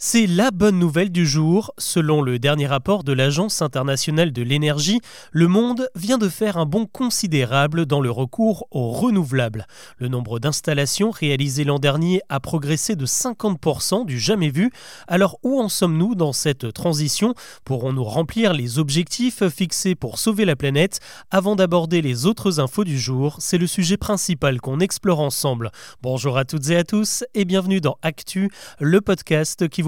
C'est la bonne nouvelle du jour. Selon le dernier rapport de l'Agence internationale de l'énergie, le monde vient de faire un bond considérable dans le recours aux renouvelables. Le nombre d'installations réalisées l'an dernier a progressé de 50% du jamais vu. Alors où en sommes-nous dans cette transition? Pourrons-nous remplir les objectifs fixés pour sauver la planète? Avant d'aborder les autres infos du jour, c'est le sujet principal qu'on explore ensemble. Bonjour à toutes et à tous et bienvenue dans Actu, le podcast qui vous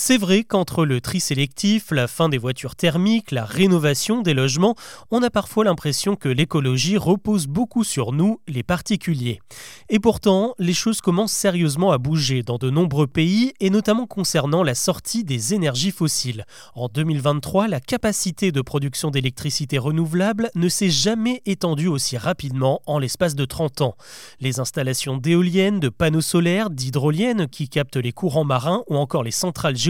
c'est vrai qu'entre le tri sélectif, la fin des voitures thermiques, la rénovation des logements, on a parfois l'impression que l'écologie repose beaucoup sur nous, les particuliers. Et pourtant, les choses commencent sérieusement à bouger dans de nombreux pays et notamment concernant la sortie des énergies fossiles. En 2023, la capacité de production d'électricité renouvelable ne s'est jamais étendue aussi rapidement en l'espace de 30 ans. Les installations d'éoliennes, de panneaux solaires, d'hydroliennes qui captent les courants marins ou encore les centrales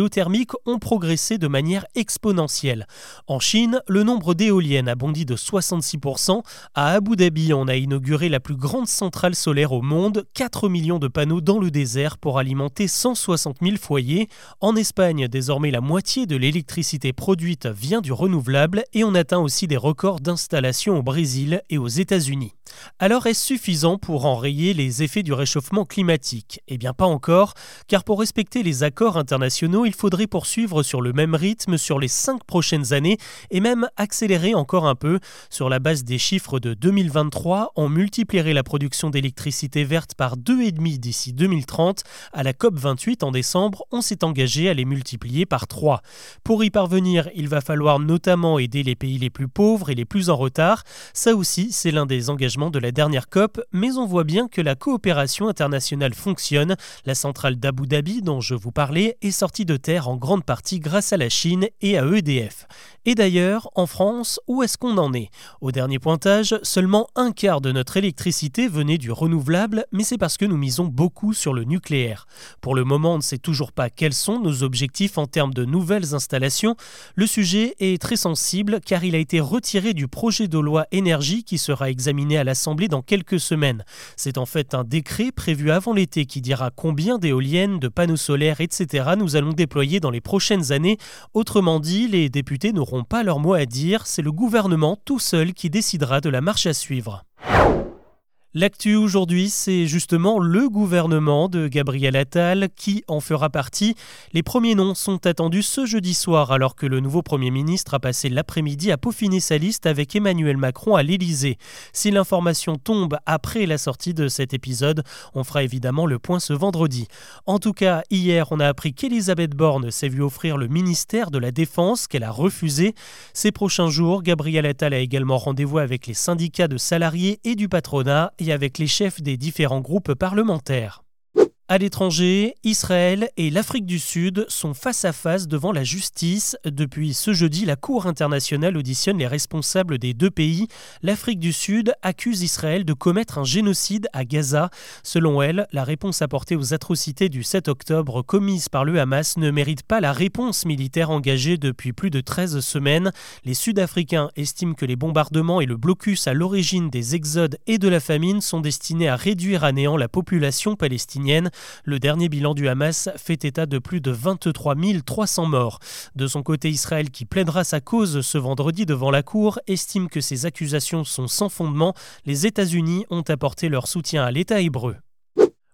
ont progressé de manière exponentielle. En Chine, le nombre d'éoliennes a bondi de 66%. À Abu Dhabi, on a inauguré la plus grande centrale solaire au monde, 4 millions de panneaux dans le désert pour alimenter 160 000 foyers. En Espagne, désormais la moitié de l'électricité produite vient du renouvelable et on atteint aussi des records d'installation au Brésil et aux États-Unis. Alors est-ce suffisant pour enrayer les effets du réchauffement climatique? Eh bien pas encore, car pour respecter les accords internationaux, il faudrait poursuivre sur le même rythme sur les cinq prochaines années et même accélérer encore un peu. Sur la base des chiffres de 2023, on multiplierait la production d'électricité verte par 2,5 d'ici 2030. À la COP28 en décembre, on s'est engagé à les multiplier par 3. Pour y parvenir, il va falloir notamment aider les pays les plus pauvres et les plus en retard. Ça aussi, c'est l'un des engagements de la dernière COP, mais on voit bien que la coopération internationale fonctionne. La centrale d'Abu Dhabi, dont je vous parlais, est sortie de terre en grande partie grâce à la Chine et à EDF. Et d'ailleurs, en France, où est-ce qu'on en est? Au dernier pointage, seulement un quart de notre électricité venait du renouvelable, mais c'est parce que nous misons beaucoup sur le nucléaire. Pour le moment, on ne sait toujours pas quels sont nos objectifs en termes de nouvelles installations. Le sujet est très sensible car il a été retiré du projet de loi énergie qui sera examiné à dans quelques semaines. C'est en fait un décret prévu avant l'été qui dira combien d'éoliennes, de panneaux solaires, etc. nous allons déployer dans les prochaines années. Autrement dit, les députés n'auront pas leur mot à dire, c'est le gouvernement tout seul qui décidera de la marche à suivre. L'actu aujourd'hui, c'est justement le gouvernement de Gabriel Attal qui en fera partie. Les premiers noms sont attendus ce jeudi soir alors que le nouveau Premier ministre a passé l'après-midi à peaufiner sa liste avec Emmanuel Macron à l'Élysée. Si l'information tombe après la sortie de cet épisode, on fera évidemment le point ce vendredi. En tout cas, hier, on a appris qu'Elisabeth Borne s'est vue offrir le ministère de la Défense qu'elle a refusé. Ces prochains jours, Gabriel Attal a également rendez-vous avec les syndicats de salariés et du patronat avec les chefs des différents groupes parlementaires. À l'étranger, Israël et l'Afrique du Sud sont face à face devant la justice. Depuis ce jeudi, la Cour internationale auditionne les responsables des deux pays. L'Afrique du Sud accuse Israël de commettre un génocide à Gaza. Selon elle, la réponse apportée aux atrocités du 7 octobre commises par le Hamas ne mérite pas la réponse militaire engagée depuis plus de 13 semaines. Les Sud-Africains estiment que les bombardements et le blocus à l'origine des exodes et de la famine sont destinés à réduire à néant la population palestinienne. Le dernier bilan du Hamas fait état de plus de 23 300 morts. De son côté, Israël, qui plaidera sa cause ce vendredi devant la Cour, estime que ces accusations sont sans fondement. Les États-Unis ont apporté leur soutien à l'État hébreu.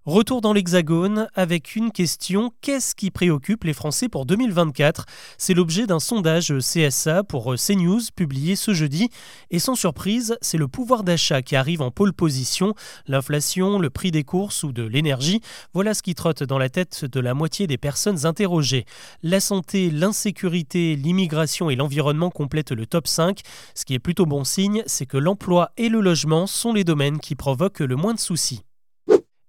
Retour dans l'Hexagone avec une question qu'est-ce qui préoccupe les Français pour 2024 C'est l'objet d'un sondage CSA pour CNews publié ce jeudi. Et sans surprise, c'est le pouvoir d'achat qui arrive en pôle position. L'inflation, le prix des courses ou de l'énergie, voilà ce qui trotte dans la tête de la moitié des personnes interrogées. La santé, l'insécurité, l'immigration et l'environnement complètent le top 5. Ce qui est plutôt bon signe, c'est que l'emploi et le logement sont les domaines qui provoquent le moins de soucis.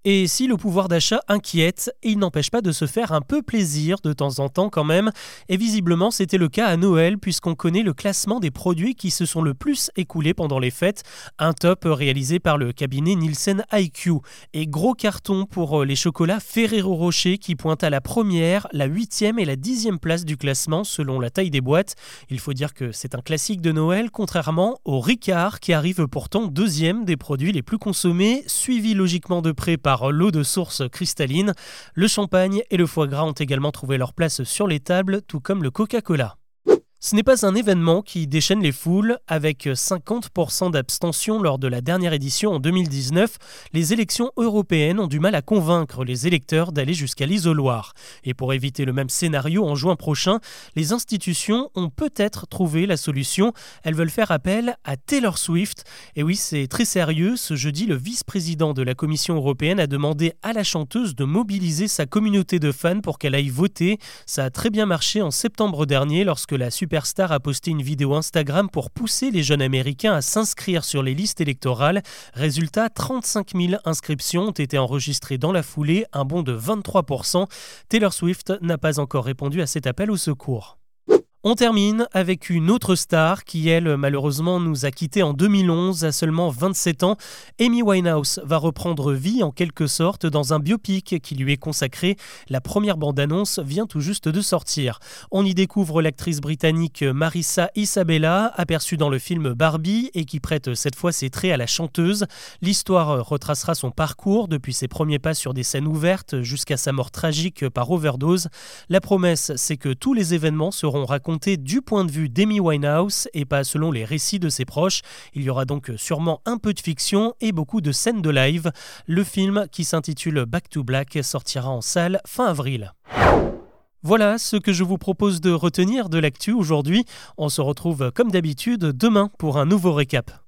Et si le pouvoir d'achat inquiète, il n'empêche pas de se faire un peu plaisir de temps en temps quand même. Et visiblement, c'était le cas à Noël, puisqu'on connaît le classement des produits qui se sont le plus écoulés pendant les fêtes. Un top réalisé par le cabinet Nielsen IQ. Et gros carton pour euh, les chocolats Ferrero Rocher qui pointent à la première, la huitième et la dixième place du classement selon la taille des boîtes. Il faut dire que c'est un classique de Noël, contrairement au Ricard qui arrive pourtant deuxième des produits les plus consommés, suivi logiquement de près par l'eau de source cristalline. Le champagne et le foie gras ont également trouvé leur place sur les tables, tout comme le Coca-Cola. Ce n'est pas un événement qui déchaîne les foules. Avec 50% d'abstention lors de la dernière édition en 2019, les élections européennes ont du mal à convaincre les électeurs d'aller jusqu'à l'isoloir. Et pour éviter le même scénario en juin prochain, les institutions ont peut-être trouvé la solution. Elles veulent faire appel à Taylor Swift. Et oui, c'est très sérieux. Ce jeudi, le vice-président de la Commission européenne a demandé à la chanteuse de mobiliser sa communauté de fans pour qu'elle aille voter. Ça a très bien marché en septembre dernier lorsque la super Superstar a posté une vidéo Instagram pour pousser les jeunes Américains à s'inscrire sur les listes électorales. Résultat, 35 000 inscriptions ont été enregistrées dans la foulée, un bond de 23%. Taylor Swift n'a pas encore répondu à cet appel au secours. On termine avec une autre star qui, elle, malheureusement, nous a quittés en 2011 à seulement 27 ans. Amy Winehouse va reprendre vie en quelque sorte dans un biopic qui lui est consacré. La première bande-annonce vient tout juste de sortir. On y découvre l'actrice britannique Marissa Isabella, aperçue dans le film Barbie et qui prête cette fois ses traits à la chanteuse. L'histoire retracera son parcours depuis ses premiers pas sur des scènes ouvertes jusqu'à sa mort tragique par overdose. La promesse, c'est que tous les événements seront racontés du point de vue d'Amy Winehouse et pas selon les récits de ses proches. Il y aura donc sûrement un peu de fiction et beaucoup de scènes de live. Le film, qui s'intitule Back to Black, sortira en salle fin avril. Voilà ce que je vous propose de retenir de l'actu aujourd'hui. On se retrouve comme d'habitude demain pour un nouveau récap.